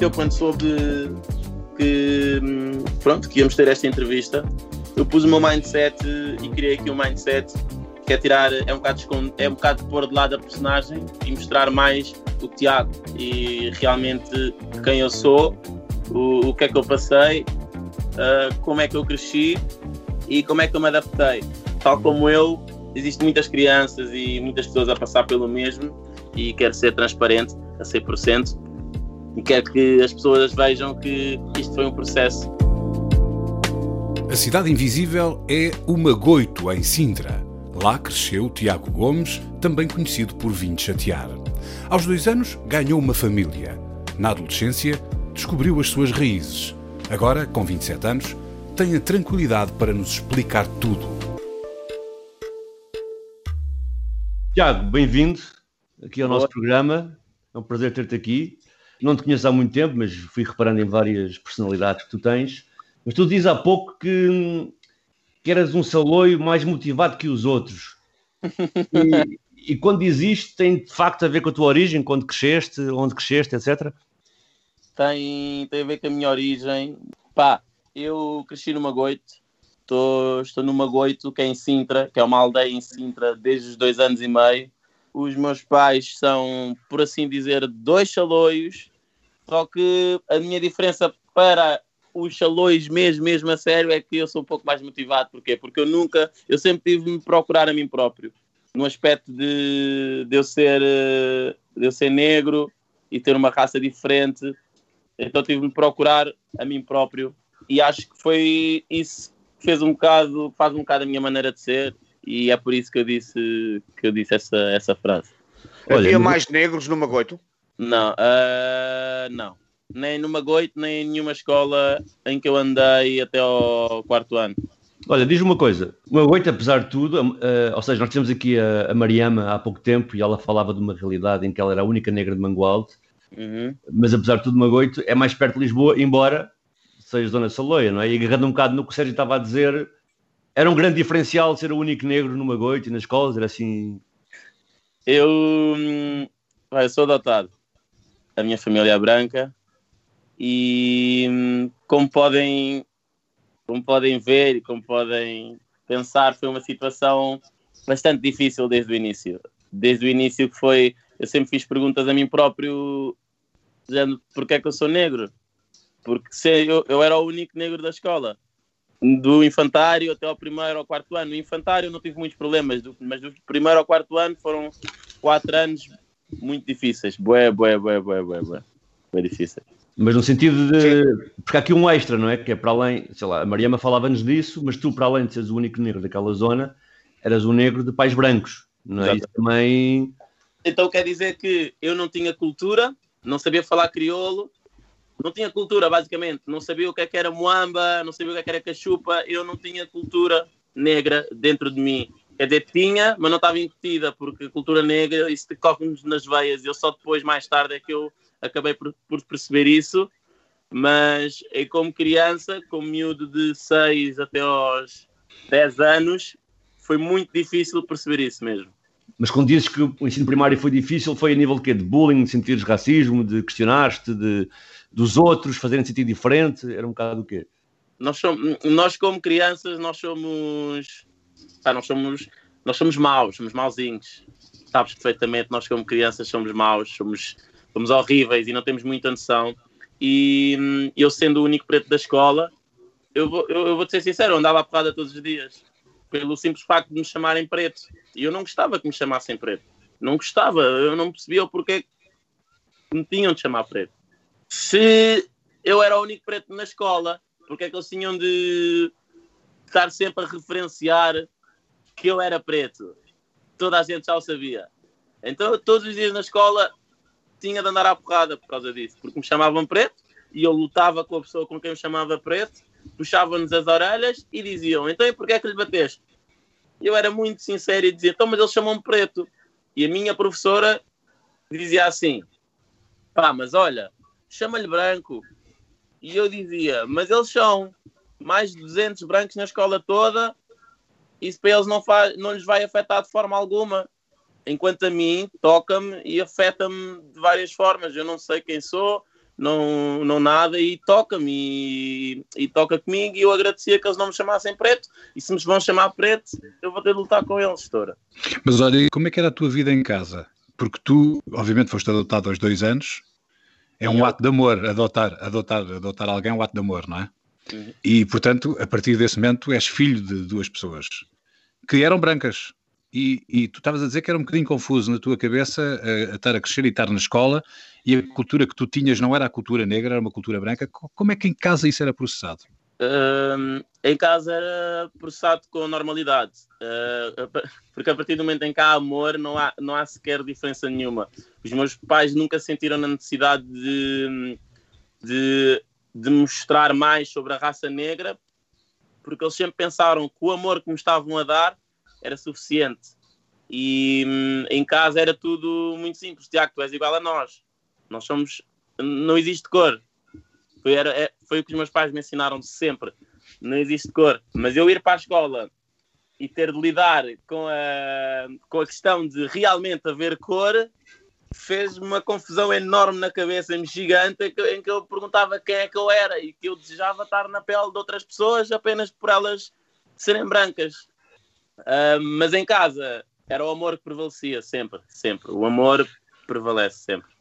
Eu quando soube que, pronto, que íamos ter esta entrevista, eu pus o meu mindset e criei aqui um mindset que é tirar, é um bocado, é um bocado pôr de lado a personagem e mostrar mais o Tiago e realmente quem eu sou, o, o que é que eu passei, uh, como é que eu cresci e como é que eu me adaptei. Tal como eu, existem muitas crianças e muitas pessoas a passar pelo mesmo e quero ser transparente a 100% e quero que as pessoas vejam que isto foi um processo. A Cidade Invisível é uma Goito, em Sintra. Lá cresceu Tiago Gomes, também conhecido por Vim Chatear. Aos dois anos, ganhou uma família. Na adolescência, descobriu as suas raízes. Agora, com 27 anos, tem a tranquilidade para nos explicar tudo. Tiago, bem-vindo aqui ao nosso programa. É um prazer ter-te aqui. Não te conheço há muito tempo, mas fui reparando em várias personalidades que tu tens. Mas tu dizes há pouco que, que eras um saloio mais motivado que os outros. E, e quando diz isto, tem de facto a ver com a tua origem, quando cresceste, onde cresceste, etc? Tem, tem a ver com a minha origem. Pá, eu cresci numa Goito, estou, estou numa Goito, que é em Sintra, que é uma aldeia em Sintra, desde os dois anos e meio. Os meus pais são, por assim dizer, dois chaloios, só que a minha diferença para os chalões mesmo, mesmo a sério, é que eu sou um pouco mais motivado. Porquê? Porque eu nunca, eu sempre tive de me procurar a mim próprio. No aspecto de, de, eu ser, de eu ser negro e ter uma raça diferente. Então tive de me procurar a mim próprio. E acho que foi isso que fez um bocado, faz um bocado a minha maneira de ser e é por isso que eu disse, que eu disse essa, essa frase. Havia mais negros no Magoito? Não, uh, não. Nem no Magoito, nem em nenhuma escola em que eu andei até ao quarto ano. Olha, diz uma coisa, o Magoito, apesar de tudo, uh, ou seja, nós temos aqui a, a, Mariama há pouco tempo e ela falava de uma realidade em que ela era a única negra de Mangualde, uhum. mas apesar de tudo, Magoito é mais perto de Lisboa, embora seja Zona Saloia, não é? E agarrando um bocado no que o Sérgio estava a dizer, era um grande diferencial ser o único negro numa goita e nas escolas, era assim. Eu, hum, eu sou adotado. A minha família é branca e hum, como podem, como podem ver e como podem pensar, foi uma situação bastante difícil desde o início. Desde o início que foi, eu sempre fiz perguntas a mim próprio, dizendo porque é que eu sou negro? Porque se eu, eu era o único negro da escola do infantário até ao primeiro ou quarto ano. No infantário não tive muitos problemas, mas do primeiro ao quarto ano foram quatro anos muito difíceis. Bué, bué, bué, bué, bué, bué. Bué difíceis. Mas no sentido de. Porque há aqui um extra, não é? Que é para além. Sei lá, a Mariama falava-nos disso, mas tu, para além de seres o único negro daquela zona, eras um negro de pais brancos, não é? Isso também. Então quer dizer que eu não tinha cultura, não sabia falar crioulo, não tinha cultura, basicamente. Não sabia o que, é que era moamba, não sabia o que, é que era cachupa. Eu não tinha cultura negra dentro de mim. Quer dizer, tinha, mas não estava incutida, porque cultura negra, isso corre-nos nas veias. Eu só depois, mais tarde, é que eu acabei por, por perceber isso. Mas é como criança, como miúdo de 6 até aos 10 anos, foi muito difícil perceber isso mesmo. Mas quando dizes que o ensino primário foi difícil, foi a nível de quê? De bullying, de sentir racismo, de questionar-te, de, dos outros, fazerem sentido diferente? Era um bocado o quê? Nós, somos, nós como crianças, nós somos, ah, nós somos, nós somos maus, somos mauzinhos. Sabes perfeitamente, nós como crianças somos maus, somos, somos horríveis e não temos muita noção. E hum, eu sendo o único preto da escola, eu vou, eu, eu vou te ser sincero, eu andava a porrada todos os dias. Pelo simples facto de me chamarem preto. E eu não gostava que me chamassem preto. Não gostava, eu não percebia o porquê que me tinham de chamar preto se eu era o único preto na escola, porque é que eles tinham de estar sempre a referenciar que eu era preto? Toda a gente já o sabia. Então, todos os dias na escola tinha de andar à porrada por causa disso, porque me chamavam preto e eu lutava com a pessoa com quem me chamava preto, puxavam-nos as orelhas e diziam: Então, e porquê é que lhe bateste? Eu era muito sincero e dizia: Então, mas eles chamam-me preto. E a minha professora dizia assim: Pá, mas olha, chama-lhe branco. E eu dizia: Mas eles são mais de 200 brancos na escola toda, isso para eles não, faz, não lhes vai afetar de forma alguma. Enquanto a mim, toca-me e afeta-me de várias formas. Eu não sei quem sou, não, não nada, e toca-me e, e, toca comigo. E eu agradecia que eles não me chamassem preto. E se me vão chamar preto, eu vou ter de lutar com eles, Estoura. Mas olha, como é que era a tua vida em casa? Porque tu, obviamente, foste adotado aos dois anos. É um eu... ato de amor, adotar, adotar, adotar alguém é um ato de amor, não é? Uhum. E, portanto, a partir desse momento, és filho de duas pessoas que eram brancas. E, e tu estavas a dizer que era um bocadinho confuso na tua cabeça a, a estar a crescer e estar na escola e a cultura que tu tinhas não era a cultura negra, era uma cultura branca. Como é que em casa isso era processado? Uh, em casa era processado com normalidade, uh, porque a partir do momento em que há amor, não há, não há sequer diferença nenhuma. Os meus pais nunca sentiram a necessidade de, de de mostrar mais sobre a raça negra, porque eles sempre pensaram que o amor que me estavam a dar era suficiente. E hum, em casa era tudo muito simples. Tiago, tu és igual a nós. Nós somos. Não existe cor. Foi, era, é, foi o que os meus pais me ensinaram sempre. Não existe cor. Mas eu ir para a escola e ter de lidar com a, com a questão de realmente haver cor fez uma confusão enorme na cabeça, gigante, em que eu perguntava quem é que eu era e que eu desejava estar na pele de outras pessoas apenas por elas serem brancas. Uh, mas em casa era o amor que prevalecia sempre, sempre. O amor prevalece sempre.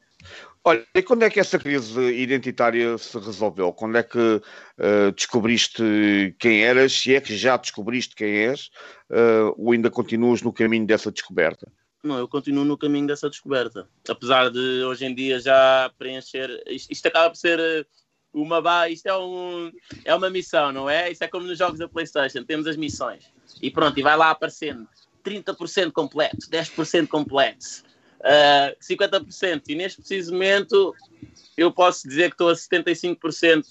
Olha, e quando é que essa crise identitária se resolveu? Quando é que uh, descobriste quem eras? Se é que já descobriste quem és? Uh, ou ainda continuas no caminho dessa descoberta? Não, eu continuo no caminho dessa descoberta. Apesar de hoje em dia já preencher. Isto, isto acaba por ser eh, uma ba... isto é, um, é uma missão, não é? Isto é como nos jogos da Playstation, temos as missões. E pronto, e vai lá aparecendo 30% completo, 10% completo, uh, 50%. E neste preciso momento eu posso dizer que estou a 75%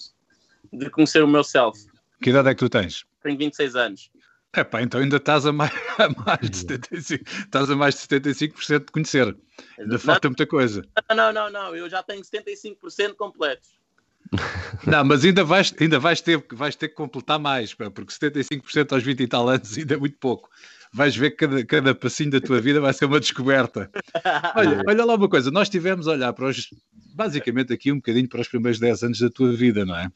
de conhecer o meu self. Que idade é que tu tens? Tenho 26 anos. É pá, então ainda estás a mais, a mais de 75%, estás a mais de 75% de conhecer. Ainda falta muita coisa. Não, não, não, eu já tenho 75% completos. Não, mas ainda vais, ainda vais, ter, vais ter que completar mais, pá, porque 75% aos 20 e tal anos ainda é muito pouco. Vais ver que cada, cada passinho da tua vida vai ser uma descoberta. Olha, olha lá uma coisa, nós tivemos a olhar para os, basicamente aqui um bocadinho para os primeiros 10 anos da tua vida, não é?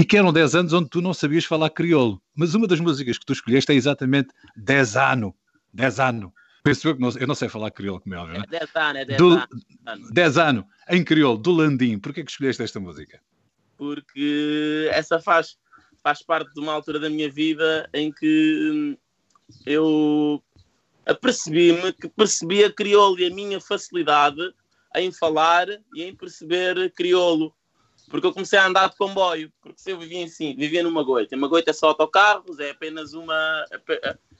E que eram 10 anos onde tu não sabias falar crioulo. Mas uma das músicas que tu escolheste é exatamente 10 anos. 10 anos. Penso eu que não, eu não sei falar crioulo, como é óbvio, não é? 10 anos, é 10 do, anos. 10 anos, em crioulo, do Landim. Porquê que escolheste esta música? Porque essa faz, faz parte de uma altura da minha vida em que eu apercebi-me que percebia crioulo e a minha facilidade em falar e em perceber crioulo porque eu comecei a andar de comboio, porque se eu vivia assim, vivia numa goita, uma goita é só autocarros, é apenas uma,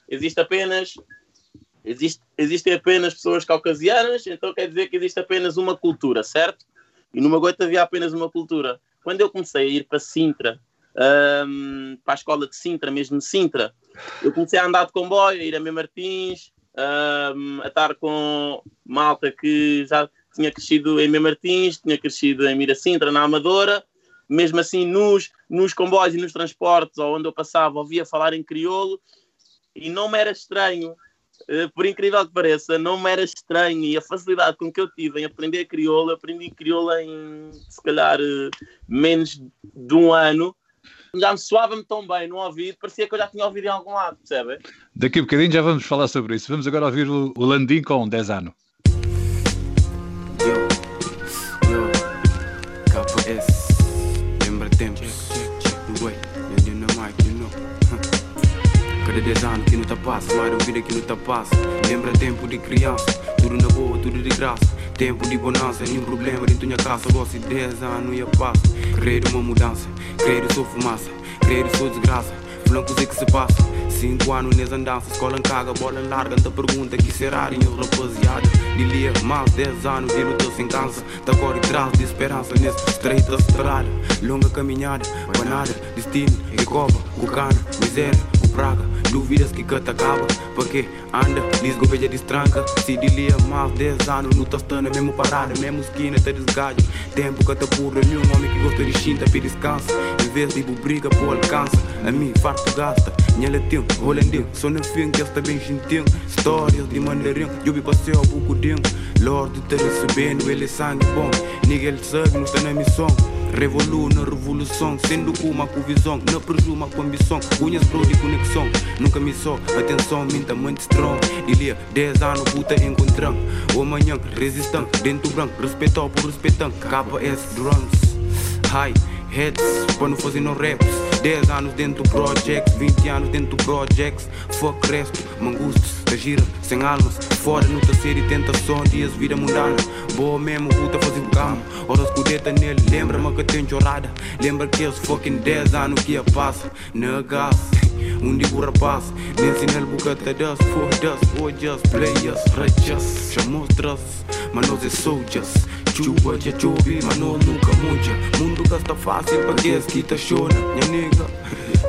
existe apenas, existe, existem apenas pessoas caucasianas, então quer dizer que existe apenas uma cultura, certo? E numa goita havia apenas uma cultura. Quando eu comecei a ir para Sintra, um, para a escola de Sintra, mesmo Sintra, eu comecei a andar de comboio, a ir a Mem Martins, um, a estar com malta que já tinha crescido em Mem Martins, tinha crescido em Miracintra, na Amadora, mesmo assim nos, nos comboios e nos transportes, onde eu passava, ouvia falar em crioulo, e não me era estranho, eh, por incrível que pareça, não me era estranho, e a facilidade com que eu tive em aprender crioulo, aprendi crioulo em, se calhar, eh, menos de um ano, já me soava-me tão bem no ouvido, parecia que eu já tinha ouvido em algum lado, percebe? Daqui a bocadinho já vamos falar sobre isso. Vamos agora ouvir o Landim com 10 anos. Cada 10 anos que não te passa, mais vida que não te passa. Lembra tempo de criança, tudo na boa, tudo de graça. Tempo de bonança, nenhum problema dentro da casa. Gosto de 10 anos e eu passo. Querer uma mudança, querer sou fumaça, querer sou desgraça. blancos é que se passa. Cinco anos nessa andança, escola em caga, bola larga, anta pergunta que será em rapaziada. De lia, mais dez anos de luta sem cansa. Da cor e traz de esperança nesse estreita estrada. Longa caminhada, banada, destino, e copa, cucana, miséria, o praga. Dúvidas que canta acaba, porque anda, lisgo veja destranca. Se de lia, mais dez anos, no tostana, mesmo parada, mesmo esquina, te desgalha. Tempo que te purra, nenhum homem que gosta de chinta, pe descansa. Em vez de briga, por alcança. A mim, farto gasta, minha latim, rolandinho. Só no fim que está bem gentil. Histórias de mandarim, eu vi passeio ao bucudinho. Lorde te recebendo, ele é sangue bom. Nigel sabe, não está na missão. Revolu na revolução, sendo uma com visão, não presuma com ambição. Unhas pro de conexão, nunca me só. Atenção, minta muito strong. Ilia, 10 anos, puta encontrando. O amanhã, resistão, dentro branco, respeitou por respeitando. KS drums, high heads, para não fazer no raps. 10 anos dentro do projects, 20 anos dentro do projects. Fuck resto, mangustos, da gira, sem almas. Fora no terceiro e tentação, dias vida mundana. Boa mesmo, puta fazer cama. Horas escudeta nele, lembra-me que tenho chorada. Lembra que esses fucking 10 anos que ia passa. Negas, um digo rapaz. Nem sinal bucata das, for das, for just players, righteous. Chamou trust, mas nós é soldiers. Chuva já chove, mas nós nunca muja. Mundo que está fácil para que que tá chona, minha nega.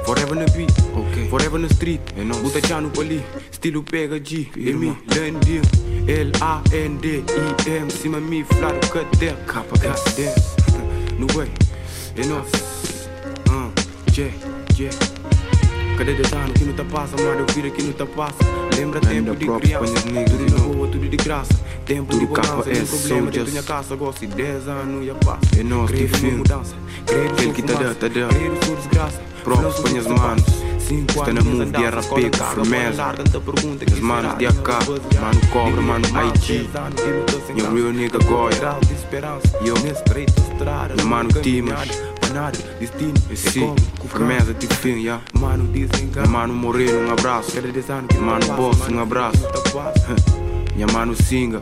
Forever na beat, okay. forever na street. É nós. Buta já no pali, estilo pega G, M, Landim. L-A-N-D-I-M, cima me, flaro, cadê? Capa, cadê? No way, é nós. Uh, yeah, yeah. Cadê de ano que não tá passa, mano? Eu viro aqui não tá passa. Lembra tempo de criança, tudo de boa, tudo de graça. Tempo de bonança, sem problema dentro minha casa. Gosto de 10 anos e a passa. É Creio que fim. mudança, creio no que tá dando, tá dando. creio sua desgraça. Próprio, Flow põe as sobre manos. Está na anos move de andança, RP, que As manos de AK, mano Cobra, mano IG. 10 anos de luta sem Your real nigga Goya. De esperança, Yo. Meu mano Timas. Nada, destino, é como, com firmeza de fim, já. Mano, Meu mano Moreno, um abraço. Cada dez anos Mano Boss, um abraço. Minha mano Singa,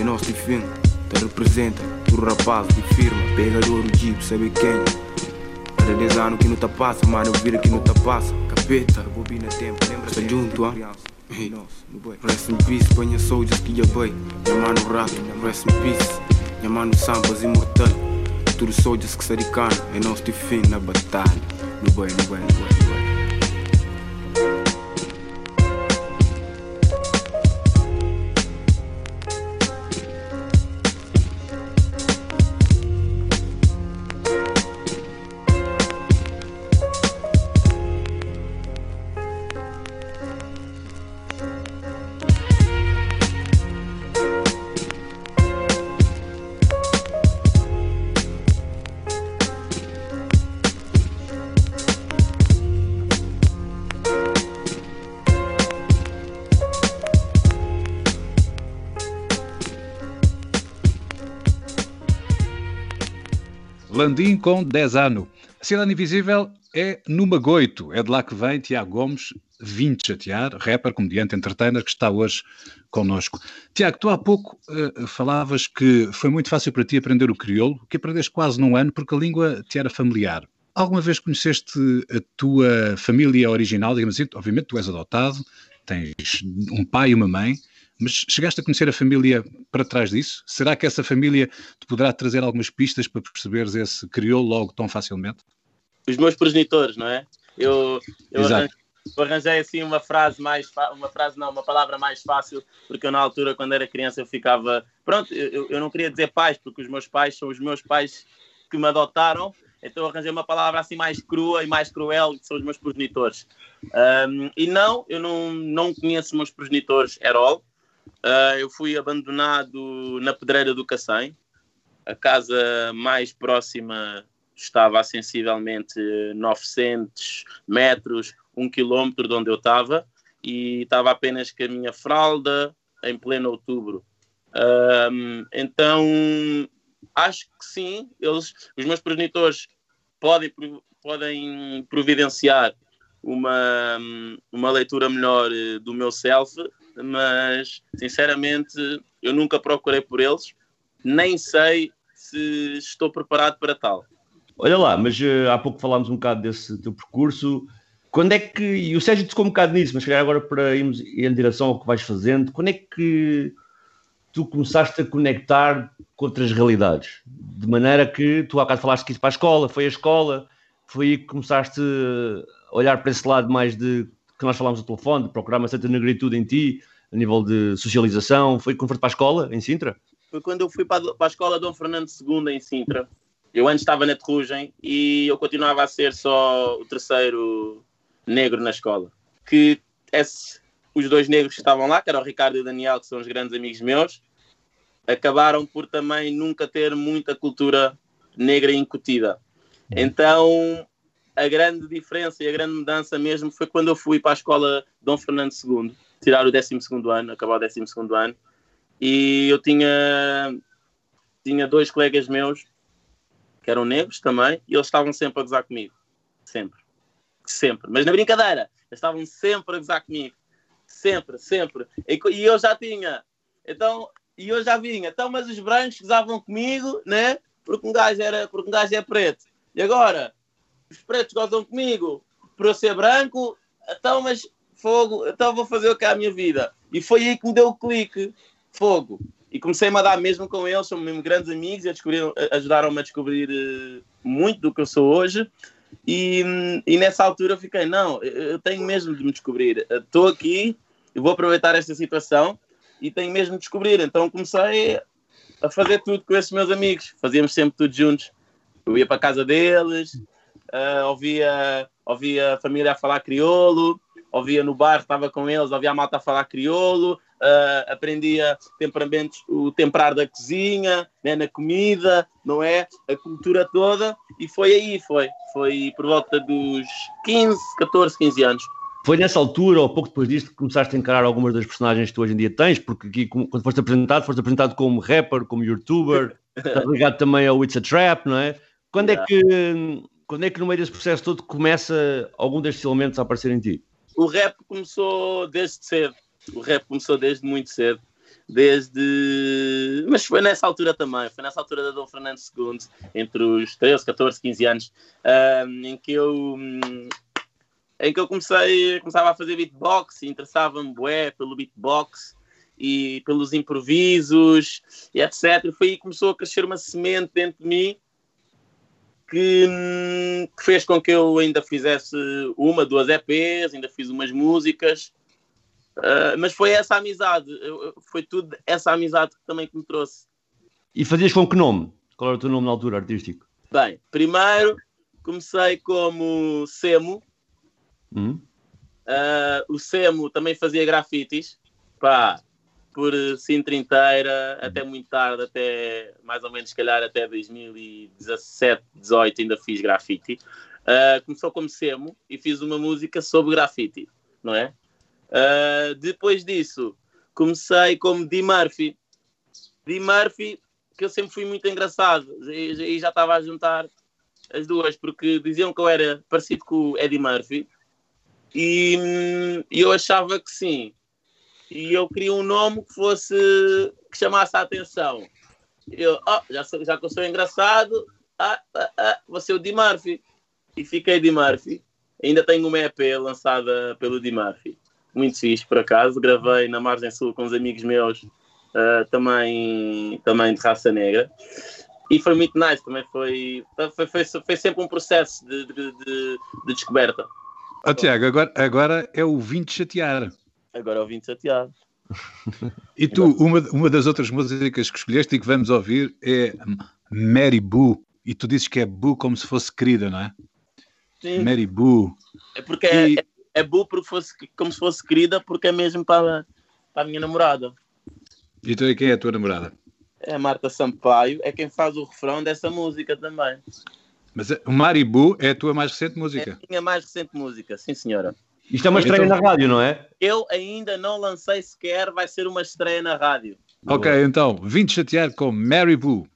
é nosso de fim. Te representa, tu rapaz de firma. Pegador do jeep, sabe quem? Cada 10 anos que não tá passa, mano, eu viro que não tá passa. Capeta, Bobina tempo, lembra Tá junto, ah? criança. Hey. Rest in peace, panha soldiers que já bem. Minha mano rato, rest in peace. Minha mano Sampas imortal. Tudo soldiers que saricano, é nosso de fim na batalha. No bem, no bem, no bem. Landim com 10 anos. A Cidade Invisível é no Magoito. É de lá que vem Tiago Gomes, 20 chatear, rapper, comediante, entertainer, que está hoje connosco. Tiago, tu há pouco eh, falavas que foi muito fácil para ti aprender o crioulo, que aprendeste quase num ano porque a língua te era familiar. Alguma vez conheceste a tua família original, digamos assim? Obviamente tu és adotado, tens um pai e uma mãe, mas chegaste a conhecer a família para trás disso? Será que essa família te poderá trazer algumas pistas para perceberes esse crioulo logo tão facilmente? Os meus progenitores, não é? Eu, eu Exato. arranjei, assim uma frase mais uma frase não, uma palavra mais fácil, porque eu na altura, quando era criança, eu ficava. Pronto, eu, eu não queria dizer pais, porque os meus pais são os meus pais que me adotaram, então arranjei uma palavra assim mais crua e mais cruel, que são os meus progenitores. Ahm, e não, eu não, não conheço os meus progenitores at all. Ah, eu fui abandonado na Pedreira do Cacém. A casa mais próxima estava a sensivelmente 900 metros, um quilómetro de onde eu estava, e estava apenas com a minha fralda em pleno outubro. Então, acho que sim, eles, os meus progenitores podem, podem providenciar uma, uma leitura melhor do meu self, mas sinceramente eu nunca procurei por eles, nem sei se estou preparado para tal. Olha lá, mas eh, há pouco falámos um bocado desse teu percurso. Quando é que. E o Sérgio tocou um bocado nisso, mas calhar agora para irmos em direção ao que vais fazendo, quando é que tu começaste a conectar com outras realidades? De maneira que tu há bocado falaste que isso para a escola, foi a escola, foi aí que começaste a olhar para esse lado mais de que nós falámos no telefone, de procurar uma certa negritude em ti, a nível de socialização. Foi quando foste para a escola, em Sintra? Foi quando eu fui para a escola Dom Fernando II, em Sintra. Eu antes estava na Terrugem e eu continuava a ser só o terceiro negro na escola. Que esse, os dois negros que estavam lá, que eram o Ricardo e o Daniel, que são os grandes amigos meus, acabaram por também nunca ter muita cultura negra incutida. Então, a grande diferença e a grande mudança mesmo foi quando eu fui para a escola Dom Fernando II, tirar o 12 ano, acabar o 12 ano, e eu tinha, tinha dois colegas meus que eram negros também, e eles estavam sempre a gozar comigo. Sempre. Sempre. Mas na brincadeira, eles estavam sempre a gozar comigo. Sempre, sempre. E, e eu já tinha. Então, e eu já vinha. Então, mas os brancos gozavam comigo, né? Porque um gajo, era, porque um gajo é preto. E agora, os pretos gozam comigo por eu ser branco, então, mas fogo, então vou fazer o que é a minha vida. E foi aí que me deu o clique, fogo. E comecei-me a dar mesmo com eles, são mesmo grandes amigos e ajudaram-me a descobrir uh, muito do que eu sou hoje. E, e nessa altura eu fiquei, não, eu tenho mesmo de me descobrir. Estou aqui, eu vou aproveitar esta situação e tenho mesmo de descobrir. Então comecei a fazer tudo com esses meus amigos. Fazíamos sempre tudo juntos. Eu ia para a casa deles, uh, ouvia, ouvia a família a falar crioulo, ouvia no bar, estava com eles, ouvia a malta a falar crioulo, uh, aprendia temperamentos, o temperar da cozinha, né, na comida, não é? A cultura toda, e foi aí, foi. Foi por volta dos 15, 14, 15 anos. Foi nessa altura, ou pouco depois disto, que começaste a encarar algumas das personagens que tu hoje em dia tens, porque aqui, quando foste apresentado, foste apresentado como rapper, como youtuber, ligado também ao It's a Trap, não é? Quando é yeah. é que quando é que no meio desse processo todo começa algum destes elementos a aparecer em ti? O rap começou desde cedo. O rap começou desde muito cedo. Desde. Mas foi nessa altura também. Foi nessa altura da Dom Fernando II, entre os 13, 14, 15 anos, em que eu. em que eu comecei, começava a fazer beatbox, interessava-me bué pelo beatbox e pelos improvisos e etc. Foi aí que começou a crescer uma semente dentro de mim que, que, fez com que eu ainda fizesse uma, duas EPs, ainda fiz umas músicas. Uh, mas foi essa amizade, foi tudo essa amizade que também que me trouxe. E fazias com que nome? Qual era o teu nome na altura artístico? Bem, primeiro comecei como Semo. Uhum. Uh, o Semo também fazia grafites. Pá, por Sintra inteira, até muito tarde, até mais ou menos, se calhar, até 2017, 18 ainda fiz grafite. Uh, começou como Semo e fiz uma música sobre grafite, não é? Uh, depois disso, comecei como D. Murphy. D. Murphy, que eu sempre fui muito engraçado, e, já estava a juntar as duas, porque diziam que eu era parecido com o Eddie Murphy, e, hum, e eu achava que sim e eu queria um nome que fosse que chamasse a atenção. Eu, oh, já, sou, já que eu sou engraçado, ah, ah, ah, vou ser o Di Murphy. E fiquei Di Murphy. Ainda tenho uma EP lançada pelo Di Murphy. Muito fixe, por acaso. Gravei na Margem Sul com uns amigos meus, uh, também, também de raça negra. E foi muito nice, também foi, foi, foi, foi sempre um processo de, de, de, de descoberta. Oh, Tiago, agora, agora é o 20 chatear. Agora ouvi chateado. E tu, uma, uma das outras músicas que escolheste e que vamos ouvir é Mary Boo. E tu dizes que é Boo como se fosse querida, não é? Sim. Mary Boo. É porque é, e... é, é Boo porque fosse, como se fosse querida, porque é mesmo para, para a minha namorada. E tu, quem é a tua namorada? É a Marta Sampaio, é quem faz o refrão dessa música também. Mas o Maribu é a tua mais recente música? É a minha mais recente música, sim senhora. Isto é uma estreia então... na rádio, não é? Eu ainda não lancei sequer, vai ser uma estreia na rádio. Ok, então, vim te chatear com Mary Boo.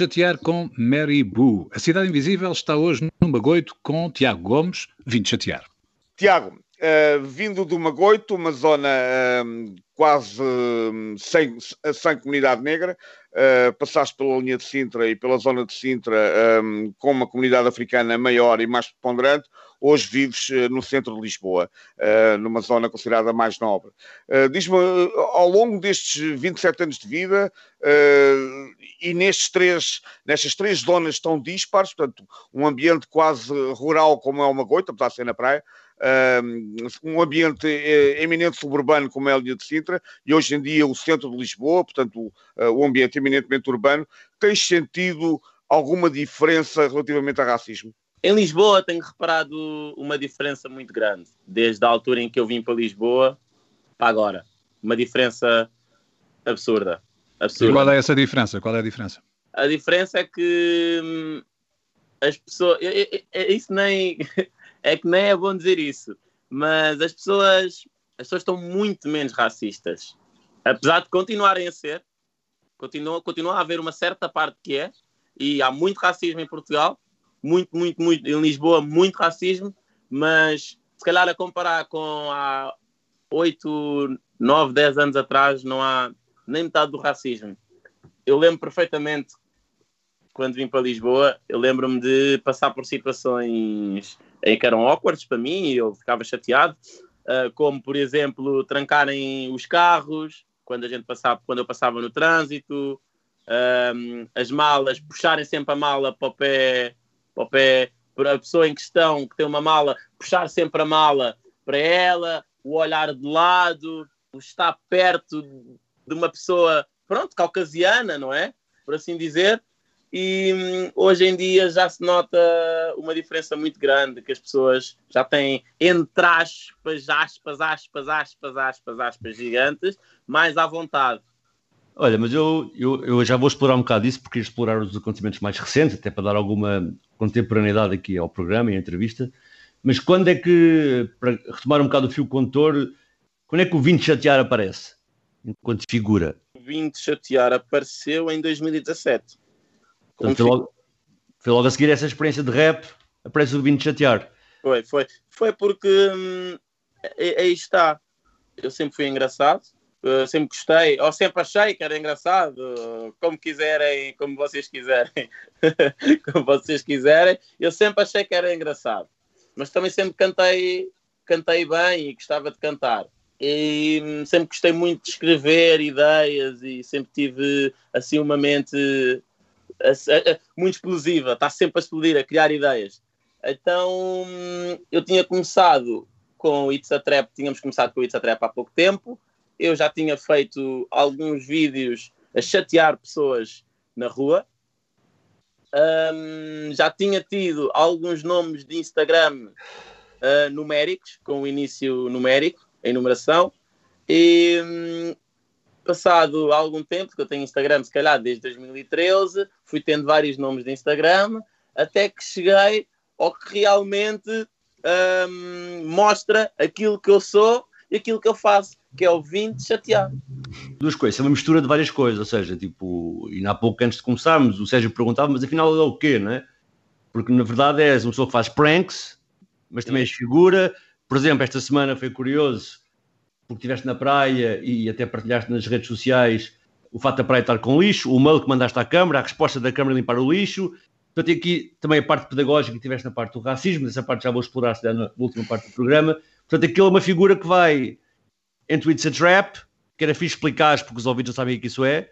Chatear com Mary Boo. A Cidade Invisível está hoje no Magoito com Tiago Gomes. Te chatear. Tiago, eh, vindo do Magoito, uma zona eh, quase eh, sem, sem comunidade negra, passaste pela linha de Sintra e pela zona de Sintra eh, com uma comunidade africana maior e mais preponderante, hoje vives eh, no centro de Lisboa, eh, numa zona considerada mais nobre. Eh, Diz-me, ao longo destes 27 anos de vida e nestes três, nestas três zonas tão dispares, portanto, um ambiente quase rural como é o Magoito, apesar de ser na praia, um ambiente eminente suburbano como é a linha de Sintra e hoje em dia o centro de Lisboa, portanto o ambiente eminentemente urbano, tens sentido alguma diferença relativamente ao racismo? Em Lisboa tenho reparado uma diferença muito grande, desde a altura em que eu vim para Lisboa para agora. Uma diferença absurda. E absurda. qual é essa diferença? Qual é a diferença? A diferença é que hum, as pessoas. Isso nem. É que nem é bom dizer isso. Mas as pessoas. As pessoas estão muito menos racistas. Apesar de continuarem a ser. Continua, continua a haver uma certa parte que é. E há muito racismo em Portugal. Muito, muito, muito. Em Lisboa, muito racismo. Mas se calhar a comparar com há 8, 9, 10 anos atrás, não há nem metade do racismo eu lembro perfeitamente quando vim para Lisboa, eu lembro-me de passar por situações em que eram awkwards para mim e eu ficava chateado, ah, como por exemplo trancarem os carros quando a gente passava, quando eu passava no trânsito, ahm, as malas, puxarem sempre a mala para o pé, para o pé, para a pessoa em questão que tem uma mala, puxar sempre a mala para ela, o olhar de lado, o estar perto de uma pessoa, pronto, caucasiana, não é? Por assim dizer. E hum, hoje em dia já se nota uma diferença muito grande, que as pessoas já têm, entre aspas, aspas, aspas, aspas, aspas, aspas, gigantes, mais à vontade. Olha, mas eu, eu, eu já vou explorar um bocado isso, porque queria explorar os acontecimentos mais recentes, até para dar alguma contemporaneidade aqui ao programa e à entrevista. Mas quando é que, para retomar um bocado o fio condutor, quando é que o Vinho Chatear aparece? Enquanto figura. Vim de chatear apareceu em 2017. Como Portanto, foi, logo, foi logo a seguir essa experiência de rap, aparece o Vinho Chatear. Foi, foi. Foi porque hum, aí aí está. Eu sempre fui engraçado, eu sempre gostei, ou sempre achei que era engraçado, como quiserem, como vocês quiserem, como vocês quiserem, eu sempre achei que era engraçado. mas também sempre cantei, cantei bem e gostava de cantar. E hum, sempre gostei muito de escrever ideias e sempre tive assim uma mente muito explosiva, está sempre a explodir, a criar ideias. Então hum, eu tinha começado com o It's a Trap, tínhamos começado com o It's a Trap há pouco tempo. Eu já tinha feito alguns vídeos a chatear pessoas na rua. Hum, já tinha tido alguns nomes de Instagram ah, numéricos, com o início numérico, em numeração. E hum, passado algum tempo, que eu tenho Instagram, se calhar desde 2013, fui tendo vários nomes de Instagram, até que cheguei ao que realmente hum, mostra aquilo que eu sou e aquilo que eu faço, que é o vim de chatear. Duas coisas, é uma mistura de várias coisas, ou seja, tipo, e há pouco antes de começarmos, o Sérgio perguntava, mas afinal é o quê, não é? Porque na verdade és uma pessoa que faz pranks, mas também és figura. Por exemplo, esta semana foi curioso, porque estiveste na praia e até partilhaste nas redes sociais o fato da praia estar com lixo, o mail que mandaste à Câmara, a resposta da Câmara limpar o lixo. Portanto, aqui também a parte pedagógica que tiveste na parte do racismo, essa parte já vou explorar se der na última parte do programa. Portanto, aquilo é uma figura que vai o It's a Trap, que era fixe explicares, porque os não sabem o que isso é,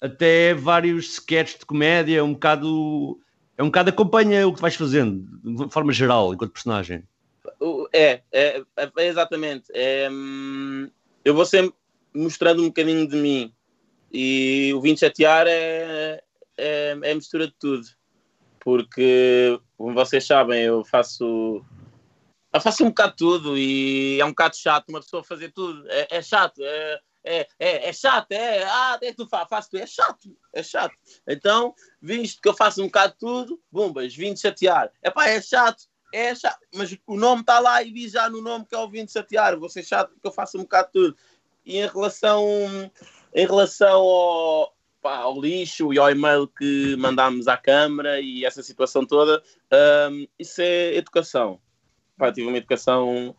até vários sketches de comédia, um bocado. É um bocado acompanha o que vais fazendo, de forma geral, enquanto personagem. É, é, é exatamente. É, hum, eu vou sempre mostrando um bocadinho de mim. E o Vim Chatear é, é, é a mistura de tudo. Porque, como vocês sabem, eu faço. Faço um bocado tudo e é um bocado chato uma pessoa fazer tudo. É, é chato, é, é, é, é chato, é. Ah, é tu fazes, faço é chato, é chato. Então, visto que eu faço um bocado tudo, bombas, vim de chatear. É pá, é chato, é chato, mas o nome está lá e diz já no nome que é o vim de chatear. Vou ser chato porque eu faço um bocado tudo. E em relação, em relação ao, pá, ao lixo e ao e-mail que mandámos à Câmara e essa situação toda, hum, isso é educação. Pá, tive uma educação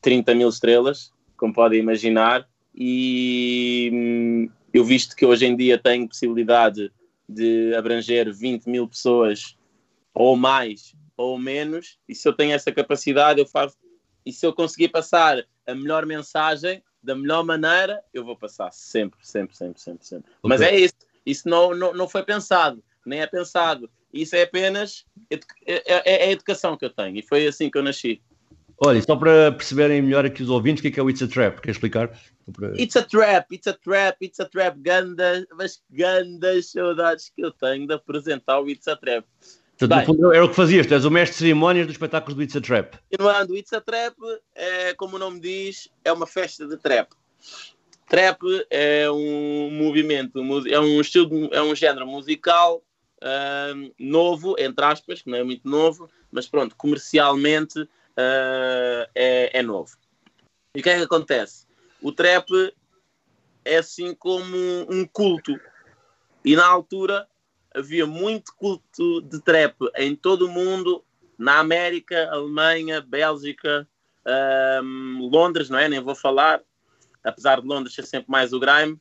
30 mil estrelas, como podem imaginar, e hum, eu visto que hoje em dia tenho possibilidade de abranger 20 mil pessoas ou mais ou menos, e se eu tenho essa capacidade, eu faço. E se eu conseguir passar a melhor mensagem da melhor maneira, eu vou passar sempre, sempre, sempre, sempre, sempre. Mas é isso. Isso não, não, não foi pensado, nem é pensado. Isso é apenas edu- é, é- é a educação que eu tenho, e foi assim que eu nasci. Olha, e só para perceberem melhor aqui os ouvintes, o que é que é o It's a Trap? Quer explicar? Para- It's a trap, it's a trap, it's a trap, ganda, mas gandas saudades que eu tenho de apresentar o It's a Trap. Portanto, Bem. no fundo, era o que fazias, tu és o mestre de cerimónias dos espetáculos do It's a Trap. Continuando, It's a Trap, é, como o nome diz, é uma festa de trap. Trap é um movimento, é um estilo, é um género musical ahm, novo, entre aspas, que não é muito novo, mas pronto, comercialmente ah, é, é novo. E o que é que acontece? O trap é assim como um culto. E na altura havia muito culto de trap em todo o mundo, na América, Alemanha, Bélgica, ahm, Londres, não é? Nem vou falar, apesar de Londres ser sempre mais o grime,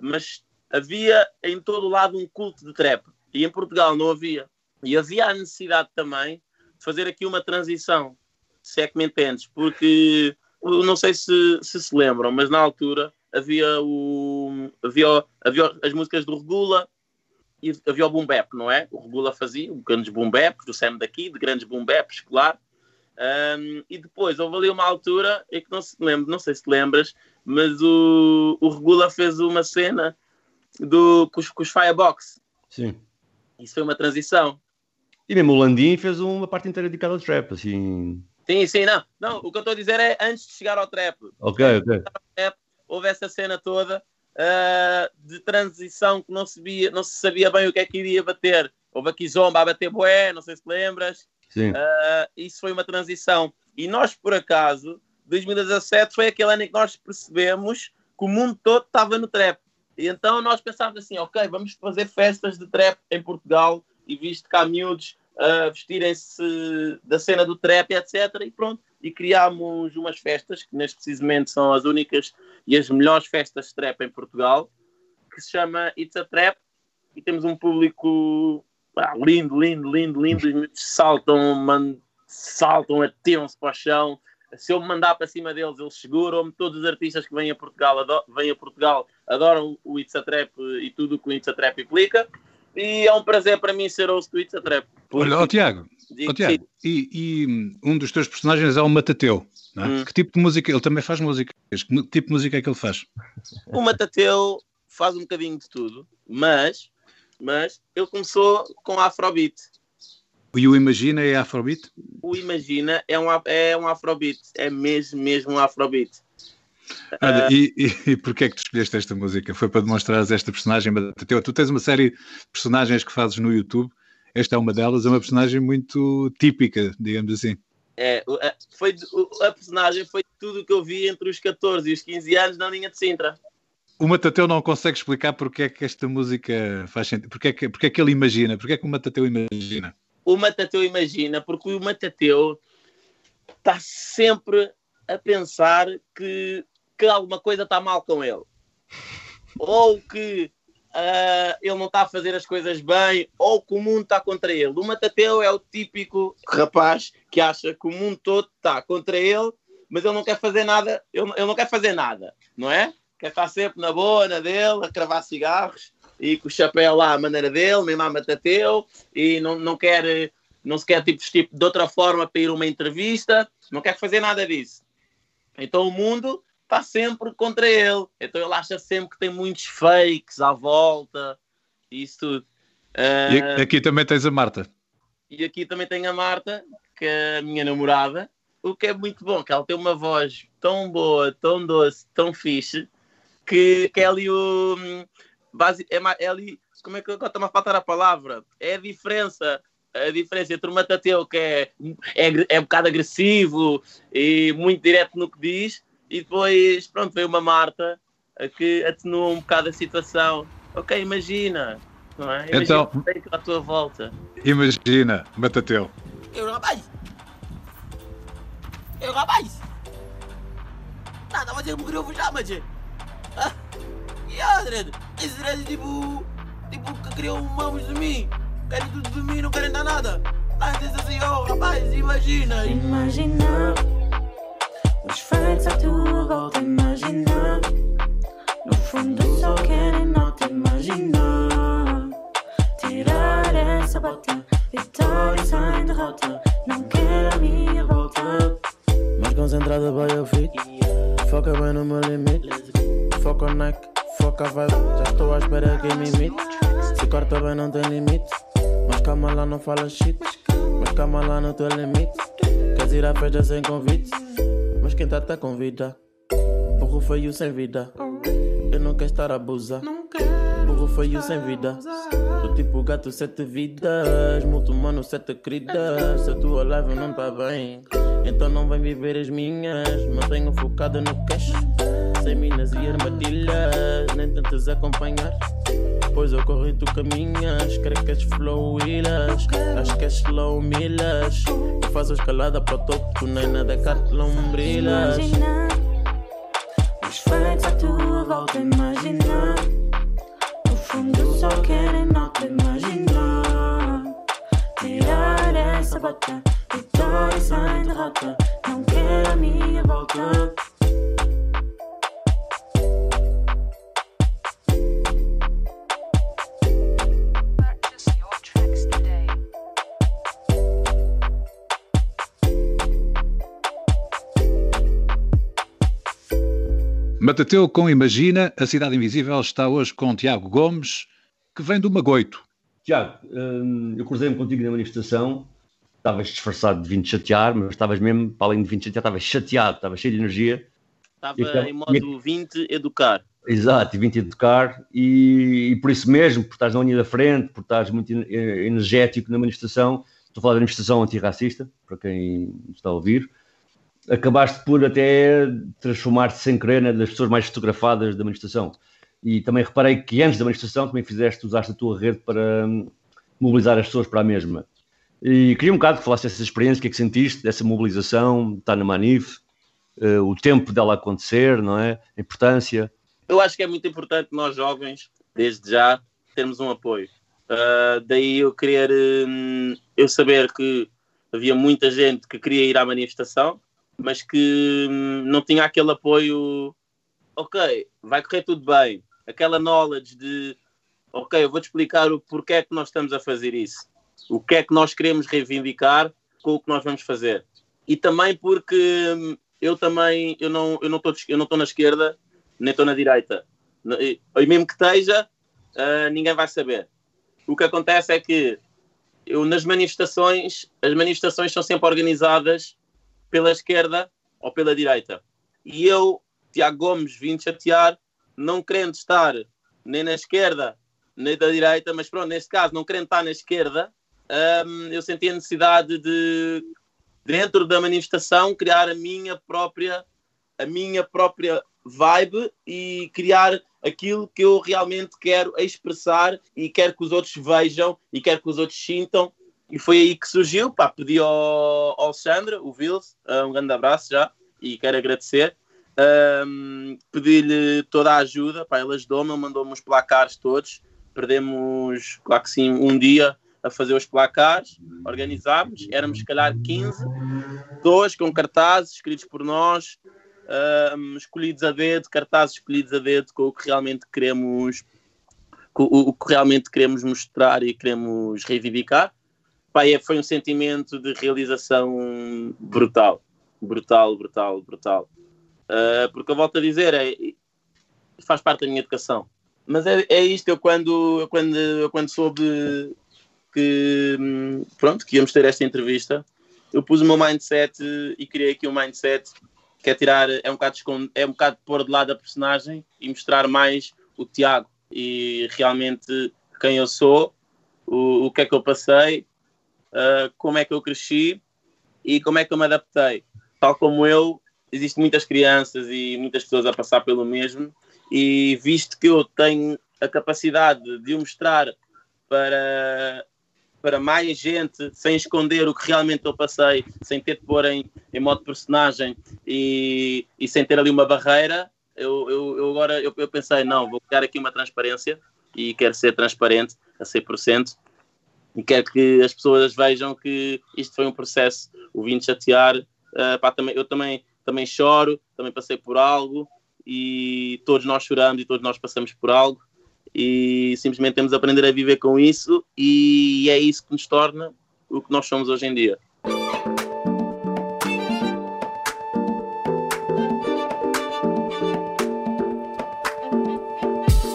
mas havia em todo lado um culto de trap e em Portugal não havia. E havia a necessidade também de fazer aqui uma transição, se é que me entendes, porque não sei se, se se lembram, mas na altura havia, o, havia, havia as músicas do Regula, e havia o boom bap, não é? O Regula fazia grandes boom baps, do Sam daqui, de grandes boom baps, claro. Um, e depois houve ali uma altura, é que não se lembra, não sei se te lembras, mas o, o Regula fez uma cena do, com, os, com os Firebox. Sim. Isso foi uma transição. E mesmo o Landim fez uma parte inteira dedicada ao trap, assim. Sim, sim, não. Não, o que eu estou a dizer é antes de chegar ao trap. Ok, ok. houve essa cena toda ah, de transição que não se, via, não se sabia bem o que é que iria bater. Houve aqui Zomba a bater Boé, não sei se te lembras. Sim. Ah, isso foi uma transição. E nós, por acaso, 2017 foi aquele ano em que nós percebemos que o mundo todo estava no trap. E então nós pensávamos assim, ok, vamos fazer festas de trap em Portugal e visto cá miúdos a vestirem-se da cena do trap, etc. E pronto. E criámos umas festas, que neste precisamente são as únicas e as melhores festas de trap em Portugal, que se chama It's a Trap. E temos um público pá, lindo, lindo, lindo, lindo. Os miúdos saltam, man, saltam, atiram-se para o chão. Se eu me mandar para cima deles, eles seguram-me. Todos os artistas que vêm a Portugal, vêm a Portugal adoram o It's a Trap e tudo o que o It's a Trap implica. E é um prazer para mim ser host do It's a Trap. Olha, ó Tiago, que Tiago e, e, um dos teus personagens é o Matateu. é? Hum. Que tipo de música? Ele também faz música. Que tipo de música é que ele faz? O Matateu faz um bocadinho de tudo, mas, mas ele começou com Afrobeat. E o Imagina é Afrobeat? O Imagina é um, é um Afrobeat, é mesmo, mesmo um Afrobeat. Olha, e, e, e porquê é que tu escolheste esta música? Foi para demonstrares esta personagem Matateu? Tu tens uma série de personagens que fazes no YouTube. Esta é uma delas, é uma personagem muito típica, digamos assim. É, foi, a personagem foi tudo o que eu vi entre os 14 e os 15 anos na linha de Sintra. O Matateu não consegue explicar porque é que esta música faz sentido. Porque é que, porque é que ele imagina? Porque é que o Matateu imagina? O Matateu imagina, porque o Matateu está sempre a pensar que, que alguma coisa está mal com ele. Ou que ah, ele não está a fazer as coisas bem, ou que o mundo está contra ele. O Matateu é o típico rapaz que acha que o mundo todo está contra ele, mas ele não quer fazer nada, ele, ele não quer fazer nada, não é? Quer estar sempre na boa, na dele, a cravar cigarros e com o chapéu lá à maneira dele, mesmo a Matateu, e não, não quer, não se quer tipo, vestir de outra forma para ir a uma entrevista, não quer fazer nada disso. Então o mundo está sempre contra ele. Então ele acha sempre que tem muitos fakes à volta, e isso tudo. E Ah, aqui também tens a Marta. e aqui também tem a Marta, que é a minha namorada, o que é muito bom, que ela tem uma voz tão boa, tão doce, tão fixe, que, que é o. basi- É, é ali. Como é que eu estou a faltar a palavra? É a diferença. A diferença entre o Matateu, que é, é, é um bocado agressivo e muito direto no que diz, e depois, pronto, veio uma Marta que atenua um bocado a situação. Ok, imagina, não é? Imagina Então- que tem à tua volta. Imagina, Matateu. Eu, rapaz! Eu, rapaz! Nada, mas eu me queria já, mas... Ah, e a Dredd? Esse Dredd, tipo... Tipo, que criou mamos de mim. Querem tudo de mim, não querem dar nada. Mas diz assim, oh, rapaz, imagina. Imagina os feitos à tua volta. Imagina no fundo só querem não te imaginar. Tirar essa bota, vitória sem derrota. Não quero a minha volta. Mais concentrada vai ao fit. Foca bem no meu limite. Foca o neck, Já estou à espera que me imite. Se corta bem, não tem limite. Mas calma lá, não fala shit. Mas calma lá no teu limite. Queres ir à festa sem convite? Mas quem tá te convida? Burro feio sem vida. Eu não quero estar a abusar. Burro feio sem vida. Tô tipo gato, sete vidas. Muçulmano, sete queridas. Se a tua live não tá bem, então não vem viver as minhas. Mantenho focado no cash. Sem minas e armadilhas. Nem tentes acompanhar. Pois eu e tu caminhas. És flow ilhas. Acho que slow milhas. Eu faço escalada para o topo. Tu nem na Decathlon brilhas. Imagina os feitos à tua volta. Imagina no fundo só querem não te imaginar. Tirar essa bota, vitória sem derrota. Não quero a minha volta. Matateu com Imagina, a Cidade Invisível está hoje com Tiago Gomes, que vem do Magoito. Tiago, hum, eu cruzei-me contigo na manifestação, estavas disfarçado de vir-te chatear, mas estavas mesmo, para além de vir-te chatear, estavas chateado, estavas cheio de energia. Estava Então, em modo 20, educar. Exato, e vim-te educar, e, e por isso mesmo, por estás na linha da frente, por estás muito eh, energético na manifestação, estou a falar da manifestação antirracista, para quem está a ouvir, acabaste por até transformar-te sem querer na das pessoas mais fotografadas da manifestação. E também reparei que antes da manifestação também fizeste, usaste a tua rede para hum, mobilizar as pessoas para a mesma. E queria um bocado que falasse dessa experiência, o que é que sentiste, dessa mobilização, estar na Manif, eh, o tempo dela acontecer, não é? A importância. Eu acho que é muito importante nós jovens, desde já, termos um apoio. Ah, daí eu querer, hum, eu saber que havia muita gente que queria ir à manifestação, mas que hum, não tinha aquele apoio. Ok, vai correr tudo bem. Aquela knowledge de, ok, eu vou-te explicar o porquê é que nós estamos a fazer isso. O que é que nós queremos reivindicar com o que nós vamos fazer. E também porque hum, eu também, eu não eu não estou eu não estou na esquerda, nem estou na direita. E mesmo que esteja, ah, ninguém vai saber. O que acontece é que eu nas manifestações, as manifestações são sempre organizadas pela esquerda ou pela direita. E eu, Tiago Gomes, vim chatear, não querendo estar nem na esquerda nem da direita, mas pronto, neste caso, não querendo estar na esquerda, hum, eu senti a necessidade de, dentro da manifestação, criar a minha própria, a minha própria vibe e criar aquilo que eu realmente quero expressar e quero que os outros vejam e quero que os outros sintam. E foi aí que surgiu, pá, pedi ao, ao o Vils, uh, um grande abraço já, e quero agradecer. Um, Pedi-lhe toda a ajuda, pá, ele ajudou-me, mandou-me os placares todos. Perdemos, claro que sim, um dia a fazer os placares, organizámos, éramos se calhar 15, dois com cartazes escritos por nós, um, escolhidos a dedo, cartazes escolhidos a dedo com o que realmente queremos, o, o que realmente queremos mostrar e queremos reivindicar. Pá, é- foi um sentimento de realização brutal, brutal, brutal, brutal. Uh, porque eu volto a dizer, é, faz parte da minha educação. Mas é, é isto, eu quando, eu quando, eu quando soube que, pronto, que íamos ter esta entrevista, eu pus o meu mindset e criei aqui um mindset que é tirar, é um bocado, é um bocado pôr de lado a personagem e mostrar mais o Tiago e realmente quem eu sou, o, o que é que eu passei, uh, como é que eu cresci e como é que eu me adaptei. Tal como eu, existem muitas crianças e muitas pessoas a passar pelo mesmo e visto que eu tenho a capacidade de o mostrar para, para mais gente, sem esconder o que realmente eu passei, sem ter de pôr em, em modo personagem e, e sem ter ali uma barreira, eu, eu, eu agora eu, eu pensei, não, vou criar aqui uma transparência e quero ser transparente a 100% e quero que as pessoas vejam que isto foi um processo, o vim chatear, ah, pá, também, eu também, também choro, também passei por algo e todos nós choramos e todos nós passamos por algo e simplesmente temos de aprender a viver com isso e é isso que nos torna o que nós somos hoje em dia.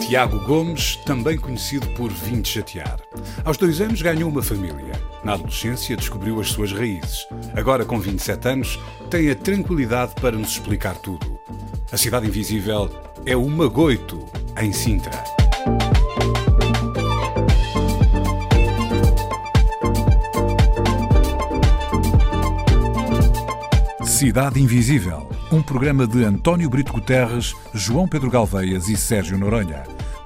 Tiago Gomes, também conhecido por Vim de Chatear. Aos dois anos ganhou uma família. Na adolescência descobriu as suas raízes. Agora, com 27 anos, tem a tranquilidade para nos explicar tudo. A Cidade Invisível é o Magoito, em Sintra. Cidade Invisível, um programa de António Brito Guterres, João Pedro Galveias e Sérgio Noronha,